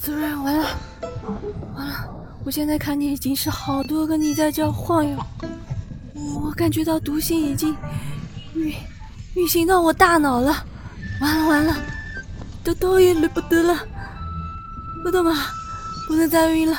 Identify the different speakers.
Speaker 1: 子睿，完了，完了！我现在看见已经是好多个你在这晃悠，我感觉到毒性已经运运行到我大脑了，完了完了，都都也捋不得了，不的吗？不能再晕了。